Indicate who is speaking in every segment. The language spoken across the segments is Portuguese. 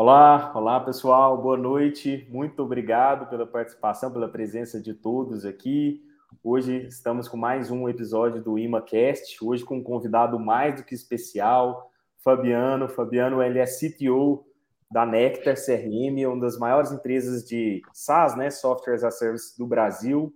Speaker 1: Olá, olá pessoal, boa noite. Muito obrigado pela participação, pela presença de todos aqui. Hoje estamos com mais um episódio do ImaCast, hoje com um convidado mais do que especial, Fabiano. Fabiano, ele é CTO da Nectar CRM, uma das maiores empresas de SaaS, né, Software as a Service do Brasil.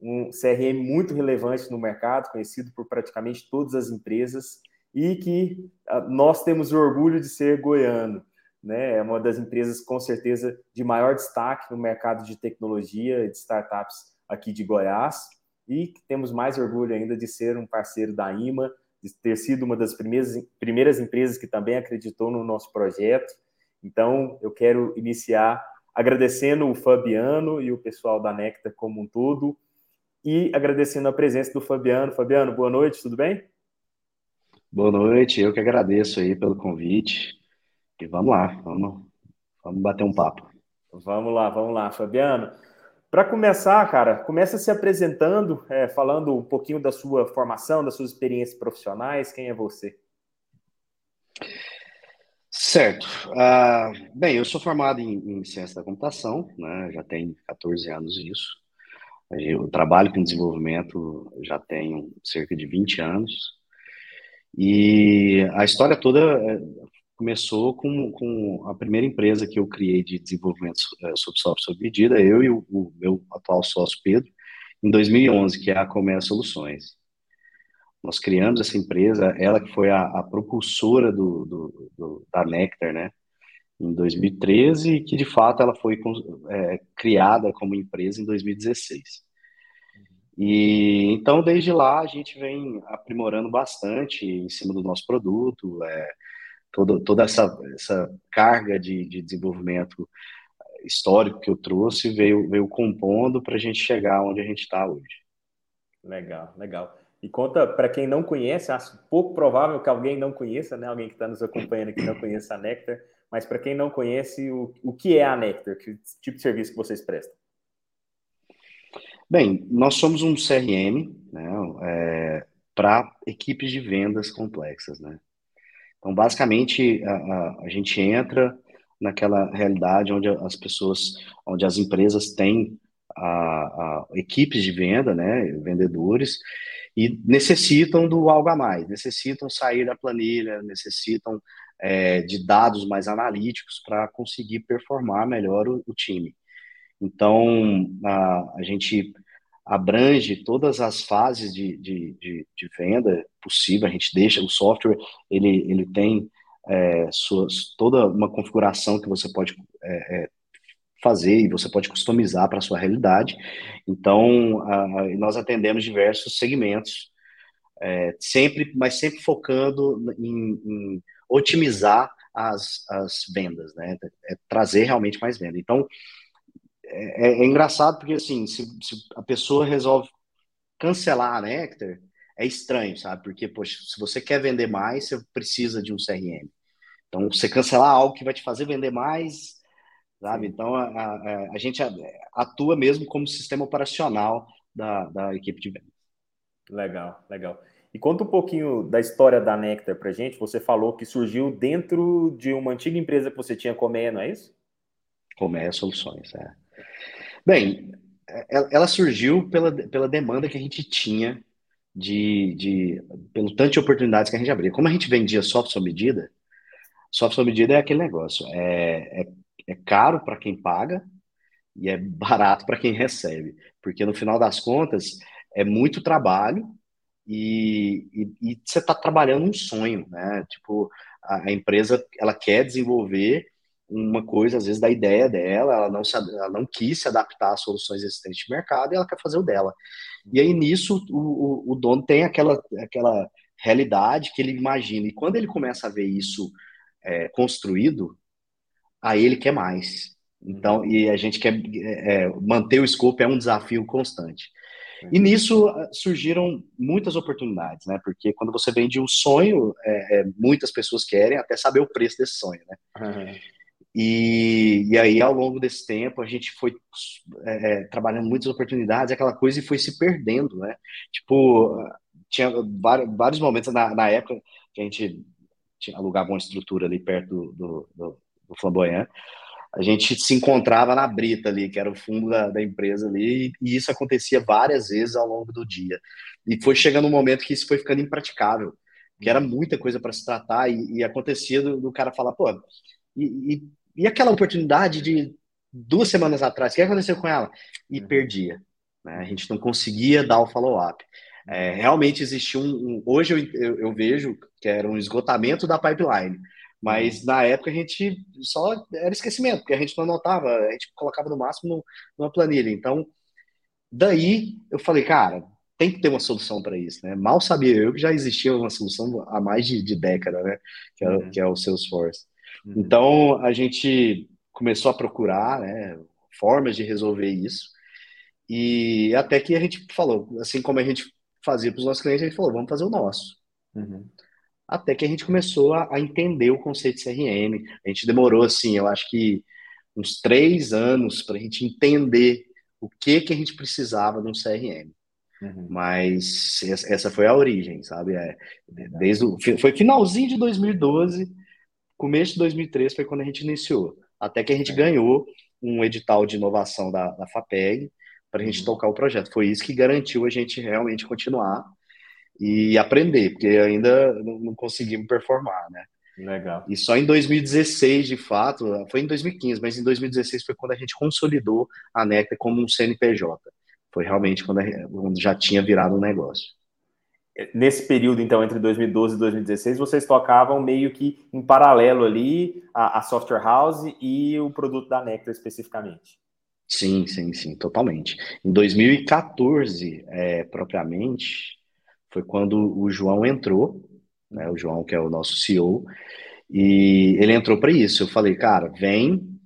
Speaker 1: Um CRM muito relevante no mercado, conhecido por praticamente todas as empresas e que uh, nós temos o orgulho de ser goiano né? É uma das empresas com certeza de maior destaque no mercado de tecnologia e de startups aqui de Goiás e temos mais orgulho ainda de ser um parceiro da IMA, de ter sido uma das primeiras, primeiras empresas que também acreditou no nosso projeto. Então, eu quero iniciar agradecendo o Fabiano e o pessoal da Nectar como um todo e agradecendo a presença do Fabiano. Fabiano, boa noite, tudo bem?
Speaker 2: Boa noite, eu que agradeço aí pelo convite. E vamos lá, vamos, vamos bater um papo.
Speaker 1: Vamos lá, vamos lá, Fabiano. Para começar, cara, começa se apresentando, é, falando um pouquinho da sua formação, das suas experiências profissionais. Quem é você?
Speaker 2: Certo. Uh, bem, eu sou formado em, em, ciência da computação, né? já tenho 14 anos isso. Eu trabalho com desenvolvimento já tenho cerca de 20 anos. E a história toda começou com, com a primeira empresa que eu criei de desenvolvimento é, sob software sob medida, eu e o, o, meu atual sócio Pedro, em 2011, que é a Comer Soluções. Nós criamos essa empresa, ela que foi a, a propulsora do, do, do, da Nectar, né? Em 2013, e que de fato ela foi é, criada como empresa em 2016. E então, desde lá, a gente vem aprimorando bastante em cima do nosso produto, é, toda, toda essa, essa carga de, de desenvolvimento histórico que eu trouxe veio, veio compondo para a gente chegar onde a gente está hoje.
Speaker 1: Legal, legal. E conta para quem não conhece, acho pouco provável que alguém não conheça, né? Alguém que está nos acompanhando aqui não conheça a Nectar, mas para quem não conhece, o, o que é a Nectar? Que tipo de serviço que vocês prestam?
Speaker 2: Bem, nós somos um CRM né, é, para equipes de vendas complexas, né? Então, basicamente, a, a, a, gente entra naquela realidade onde as pessoas, onde as empresas têm a, equipes de venda, né, vendedores, e necessitam do algo a mais, necessitam sair da planilha, necessitam é, de dados mais analíticos para conseguir performar melhor o, o time. Então, a, a gente abrange todas as fases de, de, de, de, venda possível. A gente deixa o software, ele, ele tem é, suas, toda uma configuração que você pode é, é fazer e você pode customizar para a sua realidade. Então, a, nós atendemos diversos segmentos, é, sempre, mas sempre focando em, em otimizar as, as vendas, né? É trazer realmente mais venda. Então, é, é, engraçado porque, assim, se, se, a pessoa resolve cancelar a Nectar, é estranho, sabe? Porque, poxa, se você quer vender mais, você precisa de um CRM. Então, você cancelar algo que vai te fazer vender mais, sabe? Então, a, a, a gente atua mesmo como sistema operacional da, da equipe de vendas.
Speaker 1: Legal, legal. E conta um pouquinho da história da Nectar para gente. Você falou que surgiu dentro de uma antiga empresa que você tinha, Comé, não é isso?
Speaker 2: Comé Soluções, é. Bem, ela surgiu pela, pela demanda que a gente tinha de, de pelo tanto de oportunidades que a gente abria. Como a gente vendia software sob medida, software sob medida é aquele negócio, é, é, é caro para quem paga e é barato para quem recebe, porque no final das contas é muito trabalho e, e, e você está trabalhando um sonho, né? Tipo, a, a empresa ela quer desenvolver uma coisa, às vezes, da ideia dela, ela não, se, ela não quis se adaptar às soluções existentes de mercado e ela quer fazer o dela. E aí, nisso, o, o, o dono tem aquela, aquela realidade que ele imagina. E quando ele começa a ver isso é, construído, aí ele quer mais. Então, e a gente quer é, é manter o escopo é um desafio constante. E nisso ah, surgiram muitas oportunidades, né? Porque quando você vende um sonho, é, é, muitas pessoas querem até saber o preço desse sonho, né? Uhum. E, e aí, ao longo desse tempo, a gente foi é, é, trabalhando muitas oportunidades, aquela coisa, e foi se perdendo, né? Tipo, tinha vários, momentos na, na época que a gente alugava uma estrutura ali perto do, do, do, do Flamboyant, a gente se encontrava na brita ali, que era o fundo da, da empresa ali, e, e, isso acontecia várias vezes ao longo do dia. E foi chegando um momento que isso foi ficando impraticável, que era muita coisa para se tratar, e, e acontecia do, do, cara falar, pô, e, e, e, aquela oportunidade de duas semanas atrás, o que aconteceu com ela? E uhum. perdia. Né? A gente não conseguia dar o follow-up. É, realmente existia um, um hoje eu, eu, eu vejo que era um esgotamento da pipeline, mas uhum. na época a gente só era esquecimento, porque a gente não anotava, a gente colocava no máximo no, numa planilha. Então, daí eu falei, cara, tem que ter uma solução para isso, né? Mal sabia eu que já existia uma solução há mais de, de década, né? Que é, uhum. que é o Salesforce. Uhum. Então, a gente começou a procurar, né? Formas de resolver isso. E até que a gente falou, assim como a gente fazia para os nossos clientes, a gente falou, vamos fazer o nosso. Uhum até que a gente começou a, a, entender o conceito de CRM. A gente demorou, assim, eu acho que uns três anos para a gente entender o que, que a gente precisava de um CRM. Uhum. Mas essa foi a origem, sabe? É, desde o, foi finalzinho de 2012, começo de 2013 foi quando a gente iniciou. Até que a gente é. ganhou um edital de inovação da, da FAPEG para a gente uhum. tocar o projeto. Foi isso que garantiu a gente realmente continuar e aprender, porque ainda não conseguimos performar, né?
Speaker 1: Legal.
Speaker 2: E só em 2016, de fato, foi em 2015, mas em 2016 foi quando a gente consolidou a Nectar como um CNPJ. Foi realmente quando, quando já tinha virado um negócio.
Speaker 1: Nesse período, então, entre 2012 e 2016, vocês tocavam meio que em paralelo ali a, a Software House e o produto da Nectar especificamente.
Speaker 2: Sim, sim, sim, totalmente. Em 2014, é, propriamente, foi quando o João entrou, né, o João que é o nosso CEO, e ele entrou para isso. Eu falei, cara, vem,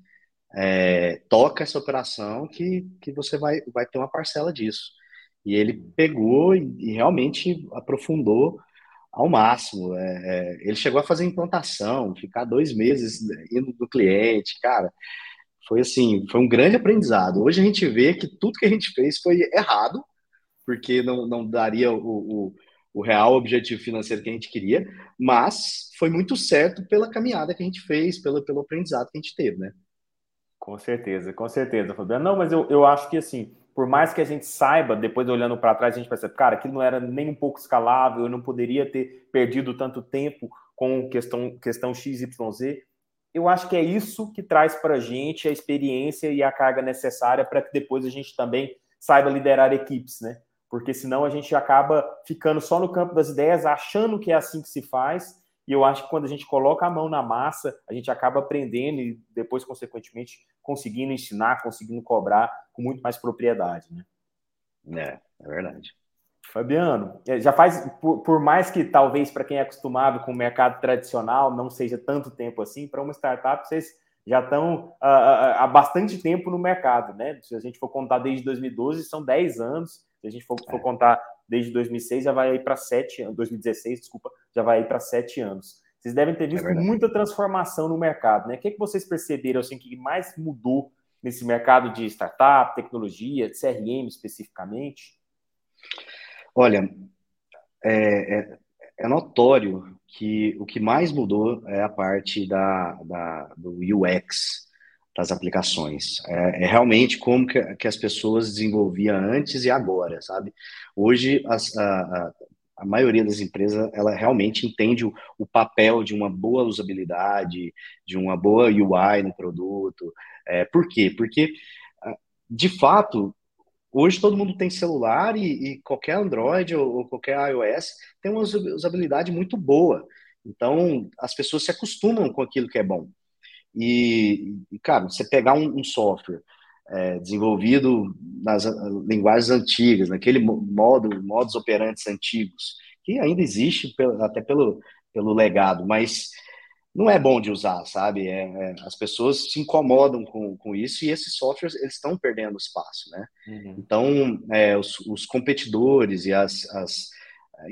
Speaker 2: é, toca essa operação que, que você vai, vai ter uma parcela disso. E ele pegou e, e realmente aprofundou ao máximo. É, é, ele chegou a fazer implantação, ficar dois meses indo do cliente, cara. Foi assim, foi um grande aprendizado. Hoje a gente vê que tudo que a gente fez foi errado, porque não, não daria o, o, o, real objetivo financeiro que a gente queria, mas foi muito certo pela caminhada que a gente fez, pelo, pelo aprendizado que a gente teve, né?
Speaker 1: Com certeza, com certeza, Fabiano. Não, mas eu, eu acho que assim, por mais que a gente saiba, depois olhando para trás, a gente percebe, cara, aquilo não era nem um pouco escalável, eu não poderia ter perdido tanto tempo com questão, questão XYZ. Eu acho que é isso que traz para a gente a experiência e a carga necessária para que depois a gente também saiba liderar equipes, né? porque senão a gente acaba ficando só no campo das ideias, achando que é assim que se faz. E eu acho que quando a gente coloca a mão na massa, a gente acaba aprendendo e depois, consequentemente, conseguindo ensinar, conseguindo cobrar com muito mais propriedade, né?
Speaker 2: É, é verdade.
Speaker 1: Fabiano, é, já faz, por, por mais que talvez para quem é acostumado com o mercado tradicional não seja tanto tempo assim, para uma startup vocês já estão uh, há bastante tempo no mercado, né? Se a gente for contar desde 2012, são 10 anos se a gente for, for é. contar desde 2006, já vai aí para sete anos, 2016, desculpa, já vai aí para sete anos. Vocês devem ter é visto é muita transformação no mercado, né? O que, é que vocês perceberam assim, que mais mudou nesse mercado de startup, tecnologia, de CRM especificamente?
Speaker 2: Olha, é, é, é, notório que o que mais mudou é a parte da, da do UX, das aplicações. É, é realmente como que, que, as pessoas desenvolviam antes e agora, sabe? Hoje, as, a, a, a, maioria das empresas, ela realmente entende o, o, papel de uma boa usabilidade, de uma boa UI no produto. É, por quê? Porque, de fato, hoje todo mundo tem celular e, e qualquer Android ou, ou qualquer iOS tem uma usabilidade muito boa. Então, as pessoas se acostumam com aquilo que é bom. E, e cara, você pegar um, um software é, desenvolvido nas linguagens antigas, naquele modo, modos operantes antigos, que ainda existe pelo, até pelo, pelo legado, mas não é bom de usar, sabe? É, é, as pessoas se incomodam com, com isso e esses softwares eles estão perdendo espaço, né? Uhum. Então, é, os, os, competidores e as, as,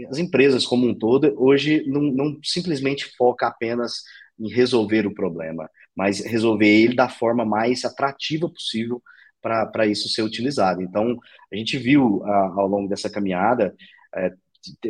Speaker 2: as, empresas como um todo hoje não, não simplesmente foca apenas em resolver o problema, mas resolver ele da forma mais atrativa possível para isso ser utilizado. Então, a gente viu a, ao longo dessa caminhada, é,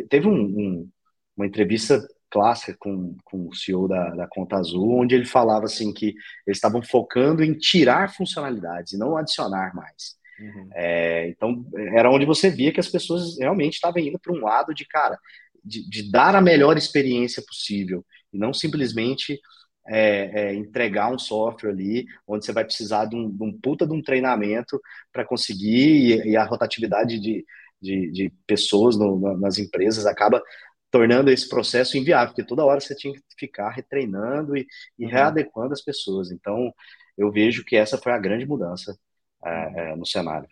Speaker 2: teve um, um, uma entrevista clássica com, com o CEO da, da Conta Azul, onde ele falava assim que eles estavam focando em tirar funcionalidades e não adicionar mais. Uhum. É, então, era onde você via que as pessoas realmente estavam indo para um lado de, cara, de, de, dar a melhor experiência possível e não simplesmente é, é, entregar um software ali onde você vai precisar de um, de um puta de um treinamento para conseguir e, e, a rotatividade de, de, de pessoas no, nas empresas acaba tornando esse processo inviável, porque toda hora você tinha que ficar retreinando e, e uhum. readequando as pessoas. Então, eu vejo que essa foi a grande mudança é, é, no cenário.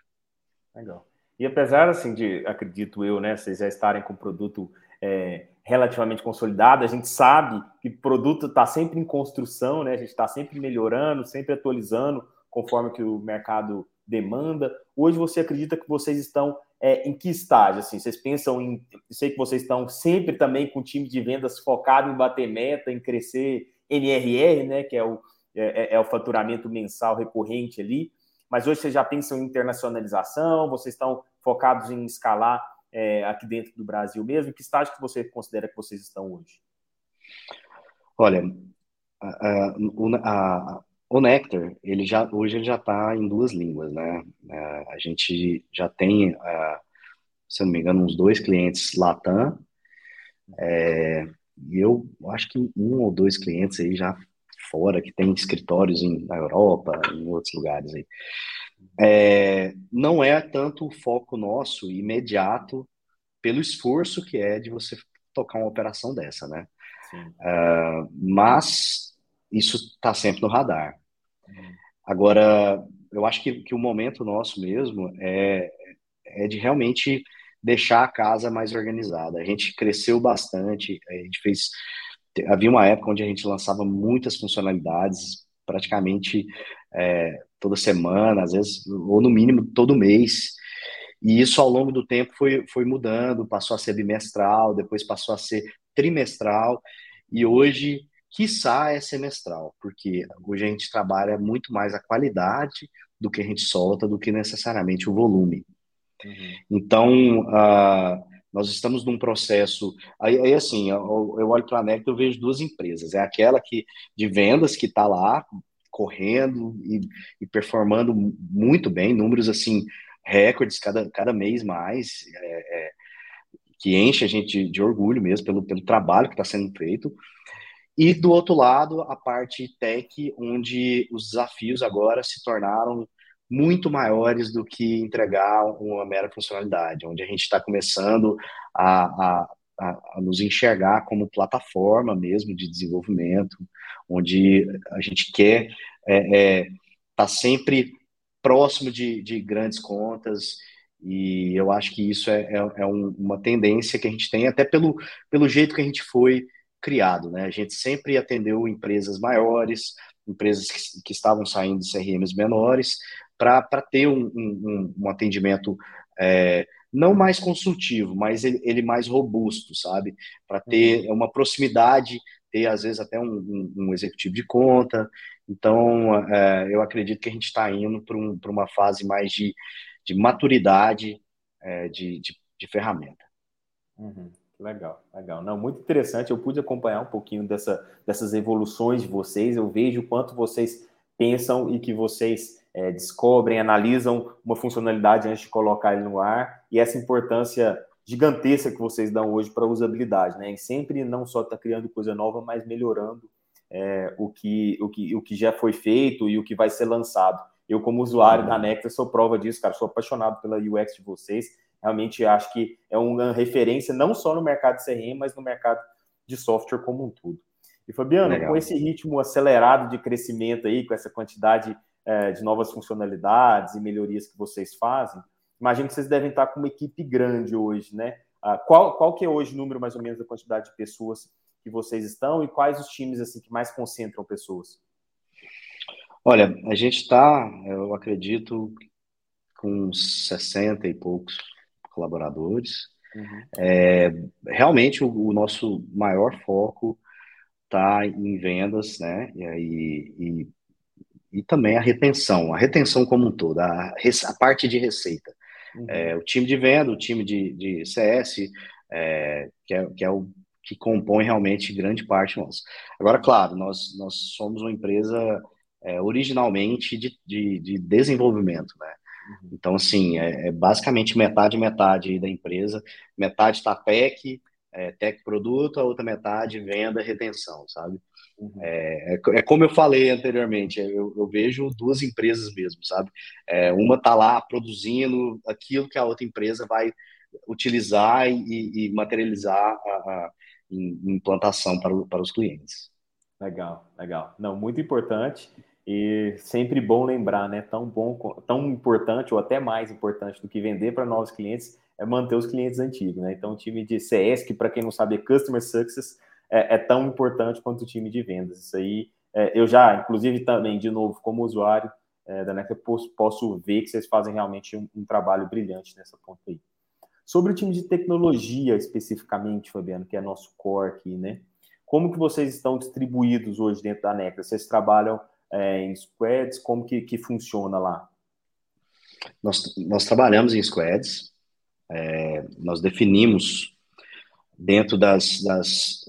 Speaker 1: Legal. E apesar, assim, de, acredito eu, né, vocês já estarem com o produto é, relativamente consolidado, a gente sabe que o produto está sempre em construção, né, a gente está sempre melhorando, sempre atualizando, conforme que o mercado demanda. Hoje você acredita que vocês estão é, em que estágio? Assim, vocês pensam em. Sei que vocês estão sempre também com o time de vendas focado em bater meta, em crescer NRR, né? Que é o, é, é, é o faturamento mensal recorrente ali. Mas hoje vocês já pensam em internacionalização, vocês estão focados em escalar é, aqui dentro do Brasil mesmo? Que estágio que você considera que vocês estão hoje?
Speaker 2: Olha, a, a, o Nectar, ele já, hoje ele já está em duas línguas, né? É, a gente já tem, uh, se não me engano, uns dois clientes Latam, é, e eu acho que um ou dois clientes aí já fora, que tem escritórios em, na Europa, em outros lugares aí. É, não é tanto o foco nosso imediato pelo esforço que é de você tocar uma operação dessa, né? Uh, mas isso está sempre no radar. Agora, eu acho que, que o momento nosso mesmo é, é de realmente deixar a casa mais organizada. A gente cresceu bastante, a gente fez. Havia uma época onde a gente lançava muitas funcionalidades, praticamente é, toda semana, às vezes, ou no mínimo todo mês. E isso ao longo do tempo foi, foi mudando, passou a ser bimestral, depois passou a ser trimestral, e hoje quiçá é semestral, porque hoje a gente trabalha muito mais a qualidade do que a gente solta do que necessariamente o volume. Uhum. Então, uh, nós estamos num processo. Aí, aí assim, eu, eu olho para a NEC e vejo duas empresas. É aquela que de vendas que está lá correndo e, e, performando muito bem, números assim, recordes cada, cada mês mais, é, é, que enche a gente de, de orgulho mesmo pelo, pelo trabalho que está sendo feito. E do outro lado, a parte tech, onde os desafios agora se tornaram muito maiores do que entregar uma mera funcionalidade, onde a gente está começando a, a, a, nos enxergar como plataforma mesmo de desenvolvimento, onde a gente quer estar é, é, tá sempre próximo de, de, grandes contas, e eu acho que isso é, é, é um, uma tendência que a gente tem, até pelo, pelo jeito que a gente foi criado, né? A gente sempre atendeu empresas maiores, empresas que, que estavam saindo de CRMs menores, para ter um, um, um atendimento é, não mais consultivo, mas ele, ele mais robusto, sabe? Para ter uhum. uma proximidade, ter às vezes até um, um executivo de conta. Então, é, eu acredito que a gente está indo para um, uma fase mais de, de maturidade é, de, de, de ferramenta.
Speaker 1: Uhum. Legal, legal. Não, muito interessante. Eu pude acompanhar um pouquinho dessa, dessas evoluções de vocês. Eu vejo o quanto vocês pensam e que vocês é, descobrem, analisam uma funcionalidade antes de colocar ele no ar e essa importância gigantesca que vocês dão hoje para a usabilidade, né? E sempre não só está criando coisa nova, mas melhorando é, o, que, o, que, o que já foi feito e o que vai ser lançado. Eu, como usuário da Nectar, sou prova disso, cara. Sou apaixonado pela UX de vocês realmente acho que é uma referência não só no mercado de CRM, mas no mercado de software como um todo. E Fabiano, Legal. com esse ritmo acelerado de crescimento aí, com essa quantidade é, de novas funcionalidades e melhorias que vocês fazem, imagino que vocês devem estar com uma equipe grande hoje, né? Ah, qual, qual que é hoje o número mais ou menos da quantidade de pessoas que vocês estão e quais os times assim que mais concentram pessoas?
Speaker 2: Olha, a gente está, eu acredito, com 60 e poucos colaboradores. Uhum. É, realmente o, o, nosso maior foco está em vendas, né? E, aí, e, e, também a retenção, a retenção como um todo, a, a parte de receita. Uhum. É, o time de venda, o time de, de CS, é, que, é, que, é o, que compõe realmente grande parte nossa. Agora, claro, nós, nós somos uma empresa é, originalmente de, de, de, desenvolvimento, né? Uhum. Então, assim, é, é, basicamente metade metade da empresa, metade está tech, é, tech produto, a outra metade venda retenção, sabe? Uhum. É, é, é, como eu falei anteriormente, eu, eu vejo duas empresas mesmo, sabe? É, uma está lá produzindo aquilo que a outra empresa vai utilizar e, e materializar a, a implantação para, para os clientes.
Speaker 1: Legal, legal. Não, muito importante e sempre bom lembrar, né? Tão bom, tão importante ou até mais importante do que vender para novos clientes é manter os clientes antigos, né? Então, o time de CS, que para quem não sabe é Customer Success, é, é, tão importante quanto o time de vendas. Isso aí, é, eu já, inclusive, também, de novo, como usuário é, da NECA, posso, posso, ver que vocês fazem realmente um, um trabalho brilhante nessa ponta aí. Sobre o time de tecnologia, especificamente, Fabiano, que é nosso core aqui, né? Como que vocês estão distribuídos hoje dentro da NECA? Vocês trabalham é, em squads? Como que, que funciona lá?
Speaker 2: Nós, nós trabalhamos em squads, é, nós definimos dentro das, das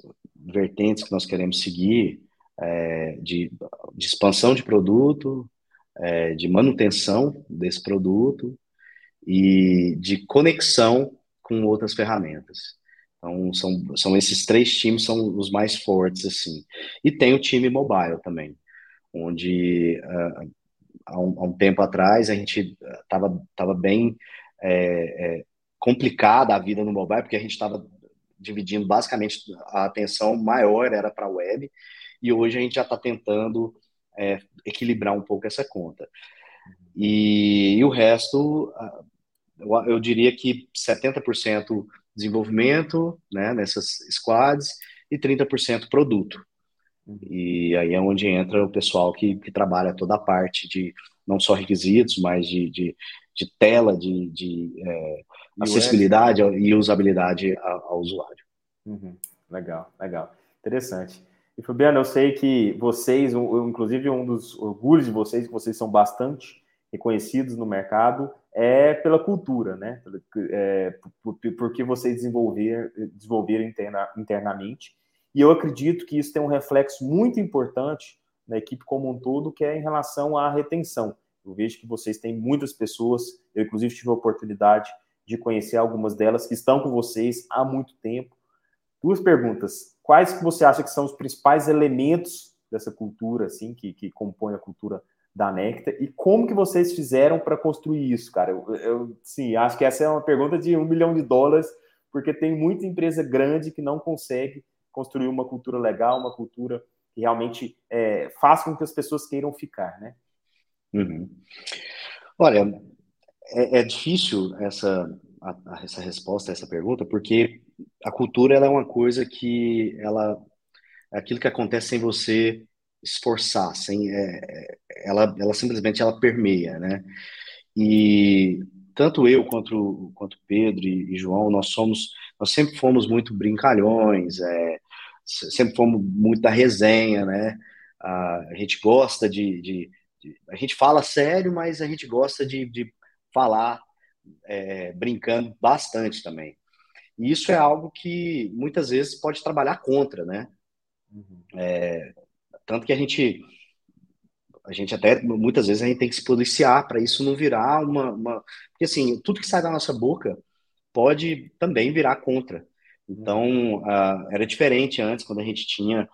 Speaker 2: vertentes que nós queremos seguir é, de, de, expansão de produto, é, de manutenção desse produto e de conexão com outras ferramentas. Então, são, são esses três times são os mais fortes, assim. E tem o time mobile também, onde uh, há, um, há, um, tempo atrás a gente estava tava bem é, complicada a vida no mobile, porque a gente estava dividindo basicamente a atenção maior era para a web, e hoje a gente já está tentando é, equilibrar um pouco essa conta. E, e o resto, eu, eu diria que 70% desenvolvimento, né, nessas squads, e 30% produto. E aí é onde entra o pessoal que, que trabalha toda a parte de não só requisitos, mas de, de, de tela, de, de é, acessibilidade e usabilidade ao, ao usuário.
Speaker 1: Uhum. Legal, legal. Interessante. E Fabiano, eu sei que vocês, inclusive um dos orgulhos de vocês, que vocês são bastante reconhecidos no mercado, é pela cultura, né? É, porque vocês desenvolveram, desenvolveram interna, internamente. E eu acredito que isso tem um reflexo muito importante na equipe como um todo, que é em relação à retenção. Eu vejo que vocês têm muitas pessoas, eu inclusive tive a oportunidade de conhecer algumas delas que estão com vocês há muito tempo. Duas perguntas. Quais que você acha que são os principais elementos dessa cultura, assim, que, que compõe a cultura da Necta e como que vocês fizeram para construir isso, cara? Eu, eu, sim, acho que essa é uma pergunta de um milhão de dólares, porque tem muita empresa grande que não consegue construir uma cultura legal, uma cultura que realmente é, faça com que as pessoas queiram ficar, né?
Speaker 2: Uhum. Olha, é, é difícil essa, a, essa resposta a essa pergunta, porque a cultura ela é uma coisa que ela é aquilo que acontece sem você esforçar, sem, é, é, ela, ela simplesmente ela permeia, né? E tanto eu quanto quanto Pedro e, e João, nós somos, nós sempre fomos muito brincalhões, é, sempre fomos muito da resenha, né? A, a gente gosta de, de, de, a gente fala sério, mas a gente gosta de, de falar é, brincando bastante também. E isso é algo que muitas vezes pode trabalhar contra, né? Uhum. É, tanto que a gente, a gente até, muitas vezes, a gente tem que se policiar para isso não virar uma, uma. Porque, assim, tudo que sai da nossa boca pode também virar contra. Então, uh, era diferente antes, quando a gente tinha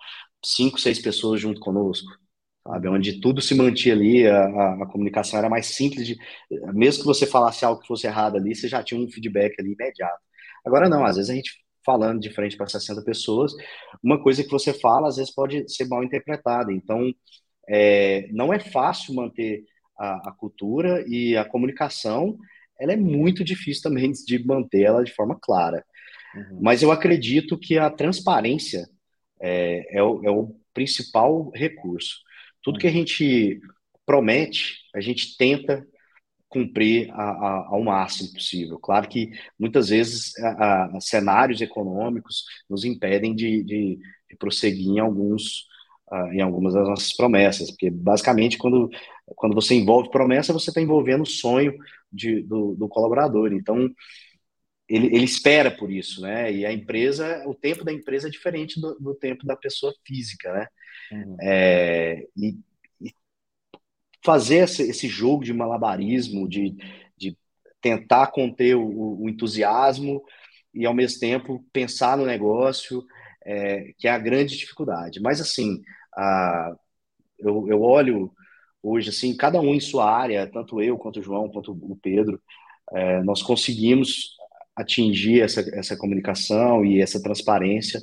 Speaker 2: cinco, seis pessoas junto conosco, sabe? Onde tudo se mantinha ali, a, a, a, comunicação era mais simples. De, mesmo que você falasse algo que fosse errado ali, você já tinha um feedback ali imediato. Agora, não, às vezes a gente falando de frente para 60 pessoas, uma coisa que você fala às vezes pode ser mal interpretada. Então, é, não é fácil manter a, a, cultura e a comunicação, ela é muito difícil também de manter ela de forma clara. Uhum. Mas eu acredito que a transparência é, é, o, é o principal recurso. Tudo que a gente promete, a gente tenta cumprir a, a, ao máximo possível. Claro que muitas vezes a, cenários econômicos nos impedem de, de, de prosseguir em alguns em algumas das nossas promessas, porque basicamente quando, quando você envolve promessa, você está envolvendo o sonho de, do, do, colaborador. Então, ele, ele espera por isso, né? E a empresa, o tempo da empresa é diferente do, do tempo da pessoa física, né? Uhum. É, e, e, fazer esse, esse, jogo de malabarismo, de, de tentar conter o, o, entusiasmo e ao mesmo tempo pensar no negócio, é, que é a grande dificuldade. Mas assim, a, eu, eu olho hoje assim, cada um em sua área, tanto eu quanto o João, quanto o Pedro, é, nós conseguimos atingir essa, essa comunicação e essa transparência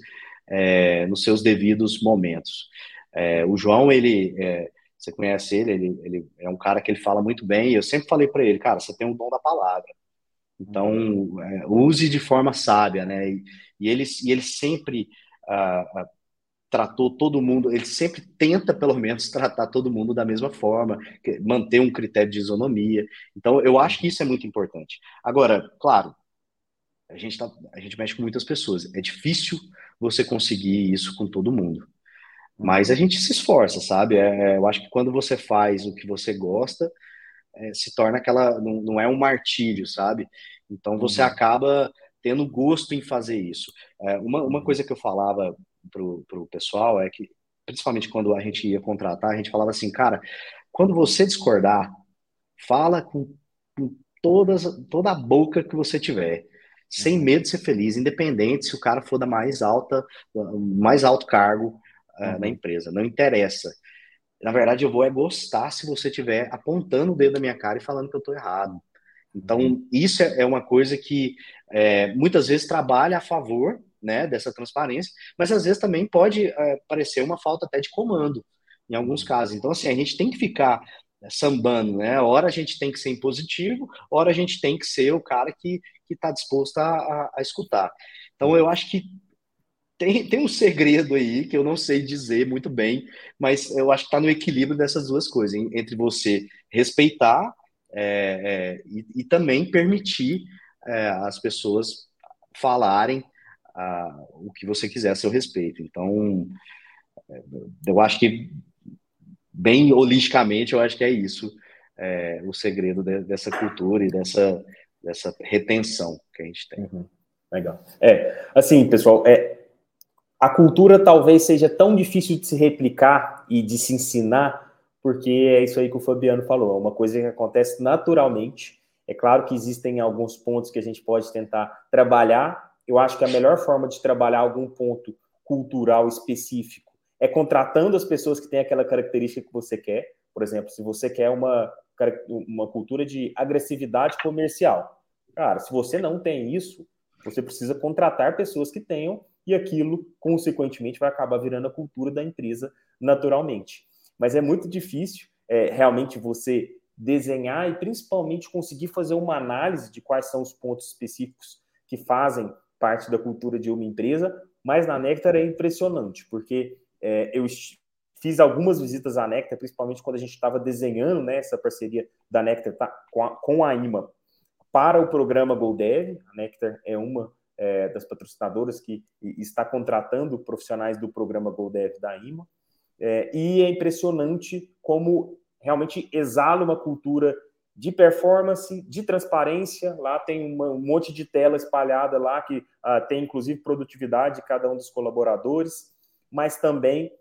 Speaker 2: é, nos seus devidos momentos. É, o João, ele, é, você conhece ele, ele, ele é um cara que ele fala muito bem, e eu sempre falei para ele, cara, você tem um dom da palavra, então é, use de forma sábia, né? E, e ele, e ele sempre ah, ah, tratou todo mundo, ele sempre tenta, pelo menos, tratar todo mundo da mesma forma, manter um critério de isonomia. Então, eu acho que isso é muito importante. Agora, claro, a gente, tá, a gente mexe com muitas pessoas. É difícil você conseguir isso com todo mundo. Mas a gente se esforça, sabe? É, é, eu acho que quando você faz o que você gosta, é, se torna aquela. Não, não, é um martírio, sabe? Então você uhum. acaba tendo gosto em fazer isso. É, uma, uma coisa que eu falava pro, pro pessoal é que, principalmente quando a gente ia contratar, a gente falava assim, cara, quando você discordar, fala com, com todas, toda a boca que você tiver sem uhum. medo de ser feliz, independente se o cara for da mais alta, mais alto cargo uh, uhum. na empresa, não interessa. Na verdade, eu vou é gostar se você estiver apontando o dedo na minha cara e falando que eu estou errado. Então, uhum. isso é, é uma coisa que é, muitas vezes trabalha a favor né, dessa transparência, mas às vezes também pode é, parecer uma falta até de comando, em alguns casos. Então, assim, a gente tem que ficar sambando, né? Hora a gente tem que ser impositivo, hora a gente tem que ser o cara que está disposto a, a, a, escutar. Então, eu acho que tem, tem um segredo aí que eu não sei dizer muito bem, mas eu acho que está no equilíbrio dessas duas coisas, hein? entre você respeitar é, é, e, e, também permitir é, as pessoas falarem ah, o que você quiser a seu respeito. Então, é, eu acho que bem holisticamente, eu acho que é isso é, o segredo de, dessa cultura e dessa, dessa retenção que a gente tem.
Speaker 1: Uhum. Legal. É, assim, pessoal, é, a cultura talvez seja tão difícil de se replicar e de se ensinar, porque é isso aí que o Fabiano falou, é uma coisa que acontece naturalmente. É claro que existem alguns pontos que a gente pode tentar trabalhar. Eu acho que a melhor forma de trabalhar algum ponto cultural específico é contratando as pessoas que têm aquela característica que você quer. Por exemplo, se você quer uma, uma cultura de agressividade comercial. Cara, se você não tem isso, você precisa contratar pessoas que tenham e aquilo, consequentemente, vai acabar virando a cultura da empresa naturalmente. Mas é muito difícil é, realmente você desenhar e principalmente conseguir fazer uma análise de quais são os pontos específicos que fazem parte da cultura de uma empresa, mas na Nectar é impressionante, porque é, eu fiz algumas visitas à Nectar, principalmente quando a gente estava desenhando né, essa parceria da Nectar tá, com, a, com a IMA para o programa GoDev. A Nectar é uma é, das patrocinadoras que está contratando profissionais do programa GoDev da IMA. É, e é impressionante como realmente exala uma cultura de performance, de transparência. Lá tem uma, um monte de tela espalhada lá que uh, tem inclusive produtividade de cada um dos colaboradores mas também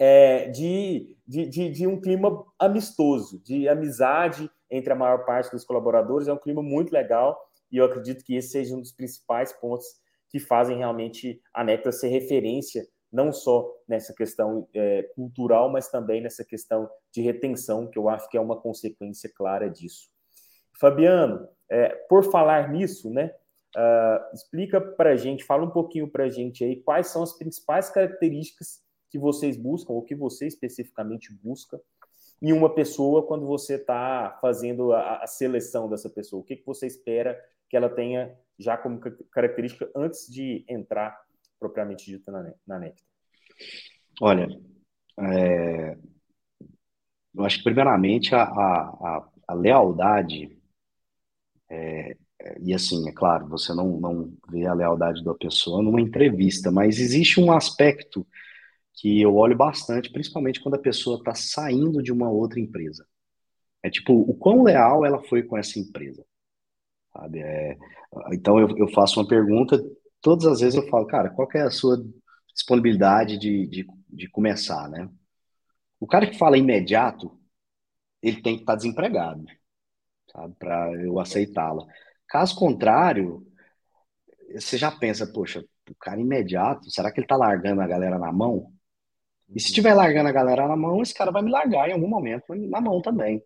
Speaker 1: é, de, de, de, de, um clima amistoso, de amizade entre a maior parte dos colaboradores. É um clima muito legal e eu acredito que esse seja um dos principais pontos que fazem realmente a Nectar ser referência, não só nessa questão é, cultural, mas também nessa questão de retenção, que eu acho que é uma consequência clara disso. Fabiano, é, por falar nisso, né, Uh, explica para a gente, fala um pouquinho para a gente aí quais são as principais características que vocês buscam, ou que você especificamente busca em uma pessoa quando você está fazendo a, a, seleção dessa pessoa. O que, que você espera que ela tenha já como característica antes de entrar propriamente dita na, na Nectar?
Speaker 2: Olha, é, eu acho que primeiramente a, a, a lealdade é, e assim, é claro, você não, não vê a lealdade da pessoa numa entrevista, mas existe um aspecto que eu olho bastante, principalmente quando a pessoa está saindo de uma outra empresa. É tipo, o quão leal ela foi com essa empresa. sabe? É, então eu, eu faço uma pergunta, todas as vezes eu falo, cara, qual é a sua disponibilidade de, de, de começar, né? O cara que fala imediato, ele tem que estar tá desempregado, sabe, para eu aceitá-la. Caso contrário, você já pensa, poxa, o cara imediato, será que ele tá largando a galera na mão? E se estiver largando a galera na mão, esse cara vai me largar em algum momento na mão também.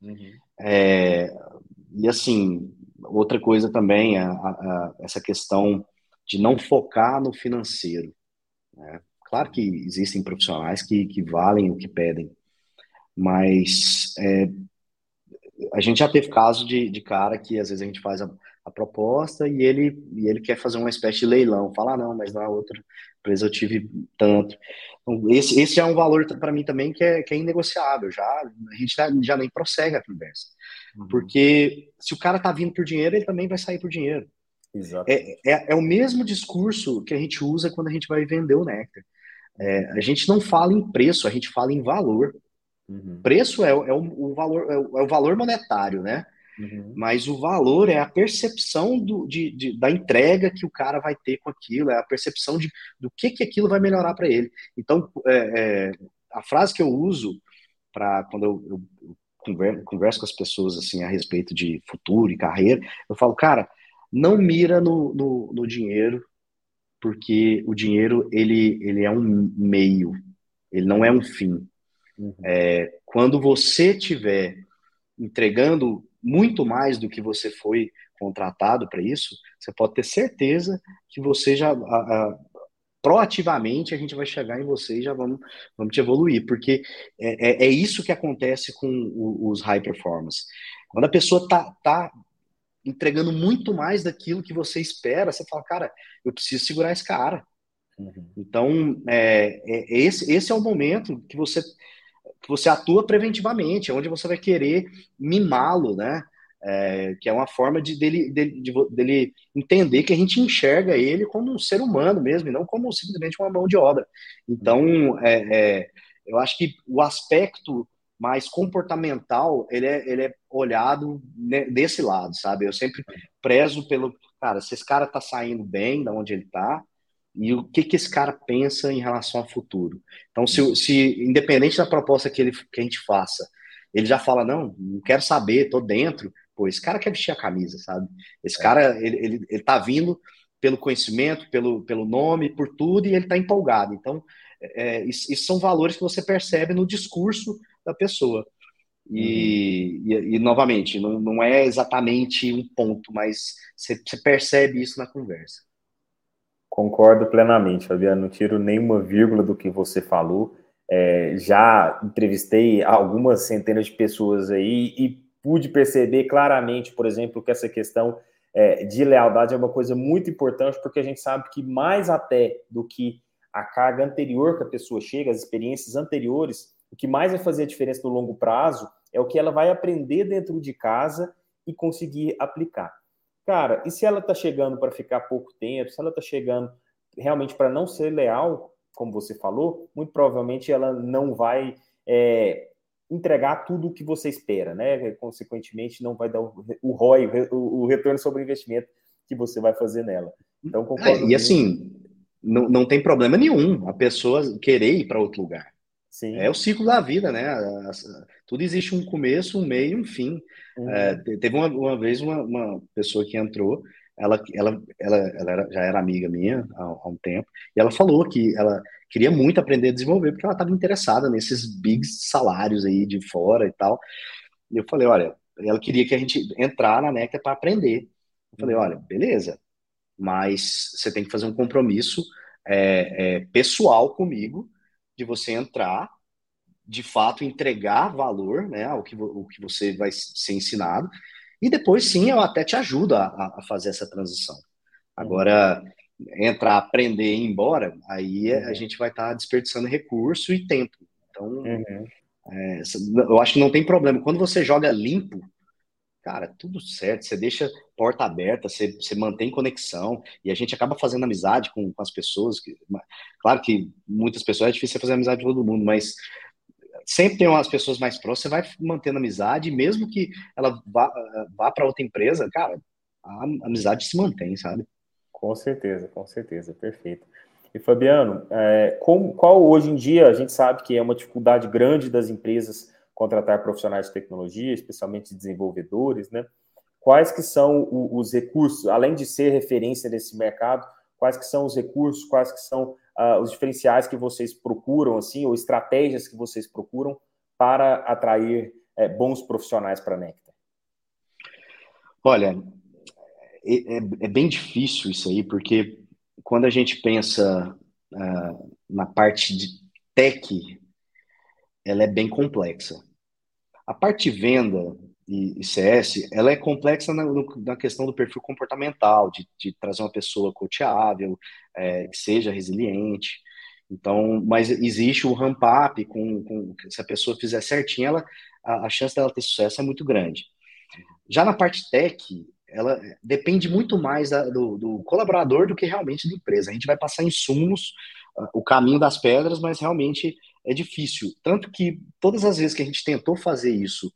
Speaker 2: Uhum. É, e assim, outra coisa também, a, a, essa questão de não focar no financeiro. Né? Claro que existem profissionais que, que valem o que pedem, mas é, a gente já teve caso de, de cara que às vezes a gente faz a, a proposta e ele, e ele quer fazer uma espécie de leilão. Fala, ah, não, mas na outra empresa eu tive tanto. Então, esse, esse é um valor para mim também que é, que é inegociável. Já, a gente já, já nem prossegue a conversa. Uhum. Porque se o cara tá vindo por dinheiro, ele também vai sair por dinheiro. É, é, é, o mesmo discurso que a gente usa quando a gente vai vender o néctar. É, a gente não fala em preço, a gente fala em valor. Uhum. Preço é, é, o, o, valor, é o, é o valor monetário, né? Uhum. Mas o valor é a percepção do, de, de, da entrega que o cara vai ter com aquilo, é a percepção de, do que, que aquilo vai melhorar para ele. Então, é, é, a frase que eu uso para quando eu, eu, eu converso, converso, com as pessoas assim a respeito de futuro e carreira, eu falo, cara, não mira no, no, no dinheiro, porque o dinheiro ele, ele é um meio, ele não é um fim. Uhum. É, quando você tiver entregando muito mais do que você foi contratado para isso, você pode ter certeza que você já a, a, proativamente a gente vai chegar em você e já vamos, vamos te evoluir, porque é, é, é isso que acontece com os high performance. Quando a pessoa tá, tá entregando muito mais daquilo que você espera, você fala, cara, eu preciso segurar esse cara. Uhum. Então, é, é, esse, esse é o momento que você que você atua preventivamente, onde você vai querer mimá-lo, né? É, que é uma forma de dele, dele, de, dele entender que a gente enxerga ele como um ser humano mesmo, e não como simplesmente uma mão de obra. Então, é, é, eu acho que o aspecto mais comportamental, ele é, ele é olhado desse lado, sabe? Eu sempre prezo pelo, cara, se esse cara tá saindo bem da onde ele tá, e o que, que esse cara pensa em relação ao futuro. Então, se, se independente da proposta que, ele, que a gente faça, ele já fala, não, não quero saber, tô dentro, pô, esse cara quer vestir a camisa, sabe? Esse é. cara, ele, ele, ele tá vindo pelo conhecimento, pelo, pelo nome, por tudo, e ele tá empolgado. Então, é, é isso, isso, são valores que você percebe no discurso da pessoa. E, uhum. e, e, novamente, não, não é exatamente um ponto, mas você, você percebe isso na conversa.
Speaker 1: Concordo plenamente, Fabiano. Não tiro nenhuma vírgula do que você falou. É, já entrevistei algumas centenas de pessoas aí e pude perceber claramente, por exemplo, que essa questão é, de lealdade é uma coisa muito importante, porque a gente sabe que mais até do que a carga anterior que a pessoa chega, as experiências anteriores, o que mais vai fazer a diferença no longo prazo é o que ela vai aprender dentro de casa e conseguir aplicar. Cara, e se ela está chegando para ficar pouco tempo, se ela está chegando realmente para não ser leal, como você falou, muito provavelmente ela não vai é, entregar tudo o que você espera, né? Consequentemente, não vai dar o, o ROI, o, o, retorno sobre o investimento que você vai fazer nela. Então,
Speaker 2: concordo. É, e assim, não, não tem problema nenhum a pessoa querer ir para outro lugar. Sim. É o ciclo da vida, né? Tudo existe um começo, um meio, um fim. Uhum. É, teve uma, uma vez uma, uma, pessoa que entrou, ela, ela, ela, ela era, já era amiga minha há, há, um tempo, e ela falou que ela queria muito aprender a desenvolver, porque ela estava interessada nesses big salários aí de fora e tal. E eu falei, olha, ela queria que a gente entrar na NECA para aprender. Eu falei, olha, beleza, mas você tem que fazer um compromisso é, é, pessoal comigo de você entrar, de fato entregar valor, né, ao que, o que você vai ser ensinado, e depois sim eu até te ajudo a, a fazer essa transição. Agora, entrar, aprender e ir embora, aí a uhum. gente vai estar tá desperdiçando recurso e tempo. Então, uhum. é, eu acho que não tem problema. Quando você joga limpo, cara, tudo certo, você deixa porta aberta, você, você mantém conexão, e a gente acaba fazendo amizade com, com as pessoas. Que, claro que muitas pessoas é difícil fazer amizade com todo mundo, mas sempre tem umas pessoas mais próximas, você vai mantendo amizade, mesmo que ela vá, vá para outra empresa, cara, a amizade se mantém, sabe?
Speaker 1: Com certeza, com certeza, perfeito. E Fabiano, é, como, qual hoje em dia a gente sabe que é uma dificuldade grande das empresas contratar profissionais de tecnologia, especialmente desenvolvedores, né? Quais que são os recursos, além de ser referência nesse mercado, quais que são os recursos, quais que são uh, os diferenciais que vocês procuram, assim, ou estratégias que vocês procuram para atrair é, bons profissionais para a Nectar?
Speaker 2: Olha, é, é, é, bem difícil isso aí, porque quando a gente pensa uh, na parte de tech, ela é bem complexa. A parte venda e, e CS, ela é complexa na, na, questão do perfil comportamental, de, de trazer uma pessoa coteável, é, que seja resiliente. Então, mas existe o ramp up com, com se a pessoa fizer certinho, ela, a, a chance dela ter sucesso é muito grande. Já na parte tech, ela depende muito mais da, do, do, colaborador do que realmente da empresa. A gente vai passar insumos, uh, o caminho das pedras, mas realmente é difícil. Tanto que todas as vezes que a gente tentou fazer isso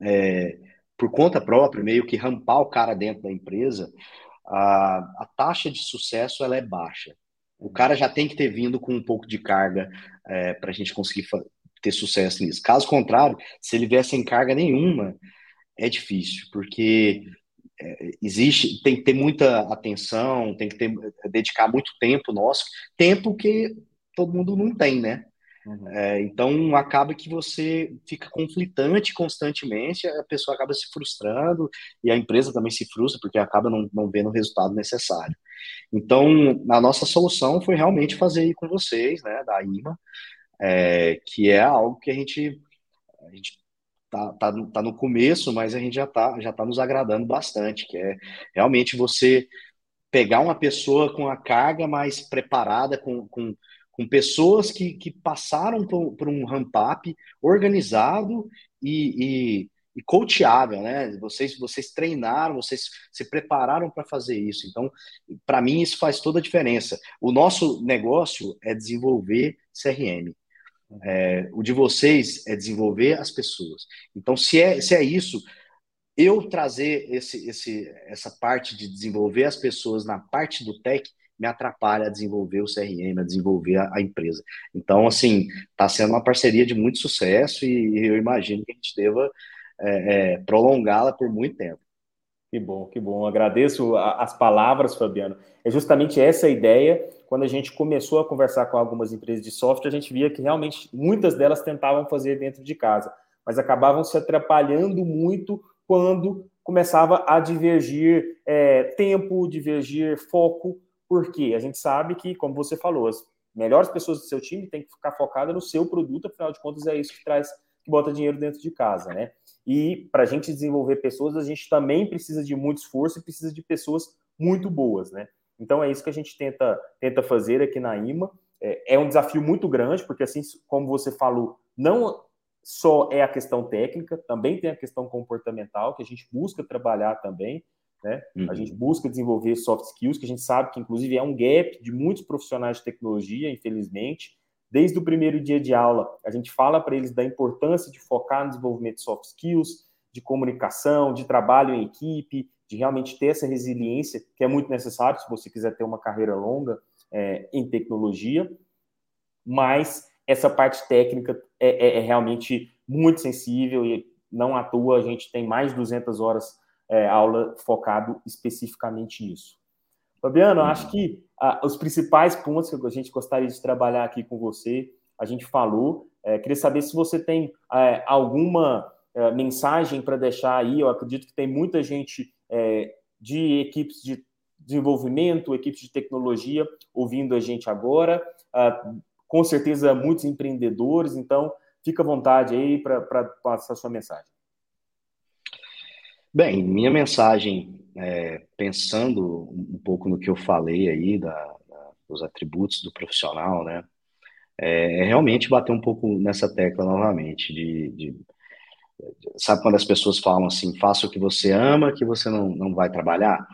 Speaker 2: é, por conta própria, meio que rampar o cara dentro da empresa, a, a taxa de sucesso ela é baixa. O cara já tem que ter vindo com um pouco de carga é, para a gente conseguir ter sucesso nisso. Caso contrário, se ele vier sem carga nenhuma, é difícil, porque é, existe, tem que ter muita atenção, tem que ter, dedicar muito tempo nosso, tempo que todo mundo não tem, né? Uhum. É, então acaba que você fica conflitante constantemente, a pessoa acaba se frustrando e a empresa também se frustra porque acaba não, não vendo o resultado necessário. Então a nossa solução foi realmente fazer aí com vocês, né, da IMA, é, que é algo que a gente, a gente tá, tá, tá no começo, mas a gente já tá, já tá nos agradando bastante, que é realmente você pegar uma pessoa com a carga mais preparada, com, com, com pessoas que, que passaram por, por um ramp-up organizado e, e, e coachável, né? Vocês, vocês treinaram, vocês se prepararam para fazer isso. Então, para mim, isso faz toda a diferença. O nosso negócio é desenvolver CRM. É, o de vocês é desenvolver as pessoas. Então, se é, se é isso, eu trazer esse, esse, essa parte de desenvolver as pessoas na parte do tech me atrapalha a desenvolver o CRM, a desenvolver a, a empresa. Então, assim, está sendo uma parceria de muito sucesso e eu imagino que a gente deva é, é, prolongá-la por muito tempo.
Speaker 1: Que bom, que bom. Agradeço as palavras, Fabiano. É justamente essa a ideia. Quando a gente começou a conversar com algumas empresas de software, a gente via que realmente muitas delas tentavam fazer dentro de casa, mas acabavam se atrapalhando muito quando começava a divergir é, tempo, divergir foco, porque a gente sabe que, como você falou, as melhores pessoas do seu time têm que ficar focadas no seu produto, afinal de contas é isso que traz, que bota dinheiro dentro de casa, né? E para a gente desenvolver pessoas, a gente também precisa de muito esforço e precisa de pessoas muito boas, né? Então é isso que a gente tenta, tenta fazer aqui na IMA. É, é um desafio muito grande, porque assim como você falou, não só é a questão técnica, também tem a questão comportamental, que a gente busca trabalhar também, né? Uhum. A gente busca desenvolver soft skills, que a gente sabe que, inclusive, é um gap de muitos profissionais de tecnologia, infelizmente, Desde o primeiro dia de aula, a gente fala para eles da importância de focar no desenvolvimento de soft skills, de comunicação, de trabalho em equipe, de realmente ter essa resiliência, que é muito necessário se você quiser ter uma carreira longa é, em tecnologia. Mas essa parte técnica é, é, é, realmente muito sensível e não à toa a gente tem mais de 200 horas é, aula focado especificamente nisso. Fabiano, acho uhum. que ah, os principais pontos que a gente gostaria de trabalhar aqui com você, a gente falou. É, queria saber se você tem é, alguma é, mensagem para deixar aí. Eu acredito que tem muita gente é, de equipes de desenvolvimento, equipes de tecnologia ouvindo a gente agora. Ah, com certeza, muitos empreendedores. Então, fica à vontade aí para passar a sua mensagem.
Speaker 2: Bem, minha mensagem, é, pensando um pouco no que eu falei aí, da, da, dos atributos do profissional, né, é, é, realmente bater um pouco nessa tecla novamente, de, de, sabe quando as pessoas falam assim, faça o que você ama, que você não, não vai trabalhar?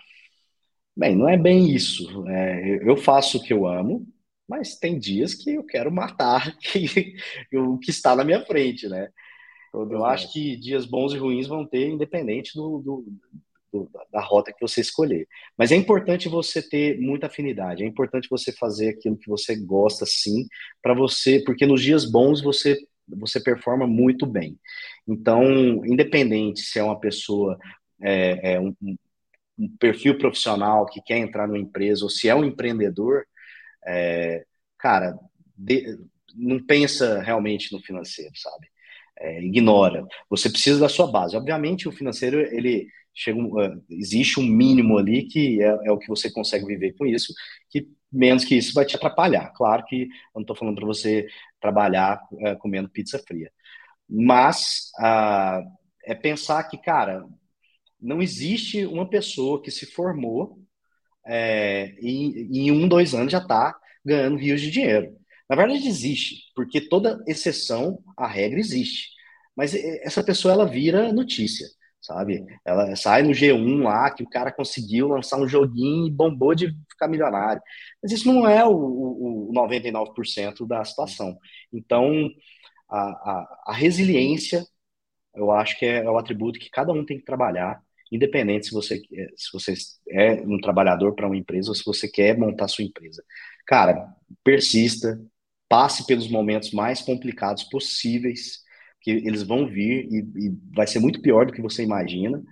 Speaker 2: Bem, não é bem isso. É, eu faço o que eu amo, mas tem dias que eu quero matar o que está na minha frente, né? Todos eu acho que dias bons e ruins vão ter, independente do, do, do, da rota que você escolher. Mas é importante você ter muita afinidade, é importante você fazer aquilo que você gosta, sim, para você, porque nos dias bons você você performa muito bem. Então, independente se é uma pessoa, é, é um, um, perfil profissional que quer entrar numa empresa ou se é um empreendedor, é, cara, de, não pensa realmente no financeiro, sabe? É, ignora. Você precisa da sua base. Obviamente, o financeiro ele chega, uh, existe um mínimo ali que é, é, o que você consegue viver com isso, que menos que isso vai te atrapalhar. Claro que eu não estou falando para você trabalhar uh, comendo pizza fria, mas uh, é pensar que, cara, não existe uma pessoa que se formou é, e, em um, dois anos já está ganhando rios de dinheiro. Na verdade, existe, porque toda exceção à regra existe. Mas essa pessoa ela vira notícia sabe? Ela sai no G1 lá, que o cara conseguiu lançar um joguinho e bombou de ficar milionário. Mas isso não é o, o, o 99% da situação. Então, a, a, a, resiliência, eu acho que é, é, o atributo que cada um tem que trabalhar, independente se você, se você é um trabalhador para uma empresa ou se você quer montar sua empresa. Cara, persista, passe pelos momentos mais complicados possíveis, que eles vão vir e, e, vai ser muito pior do que você imagina,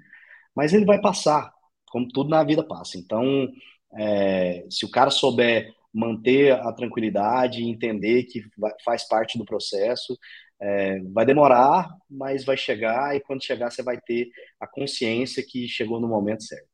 Speaker 2: mas ele vai passar, como tudo na vida passa. Então, é, se o cara souber manter a tranquilidade, entender que vai, faz parte do processo, é, vai demorar, mas vai chegar e quando chegar você vai ter a consciência que chegou no momento certo.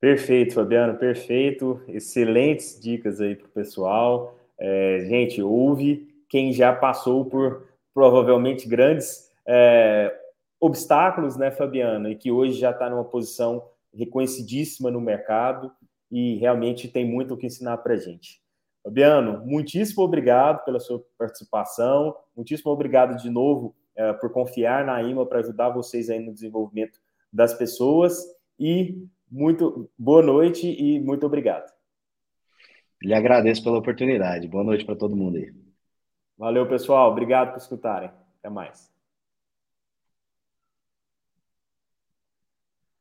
Speaker 1: Perfeito, Fabiano, perfeito. Excelentes dicas aí para o pessoal. É, gente, ouve quem já passou por provavelmente grandes é, obstáculos, né, Fabiana, e que hoje já está numa posição reconhecidíssima no mercado e realmente tem muito o que ensinar para a gente. Fabiano, muitíssimo obrigado pela sua participação, muitíssimo obrigado de novo é, por confiar na IMA para ajudar vocês aí no desenvolvimento das pessoas e muito boa noite e muito obrigado.
Speaker 2: Lhe agradeço pela oportunidade. Boa noite para todo mundo aí.
Speaker 1: Valeu, pessoal. Obrigado por escutarem. Até mais.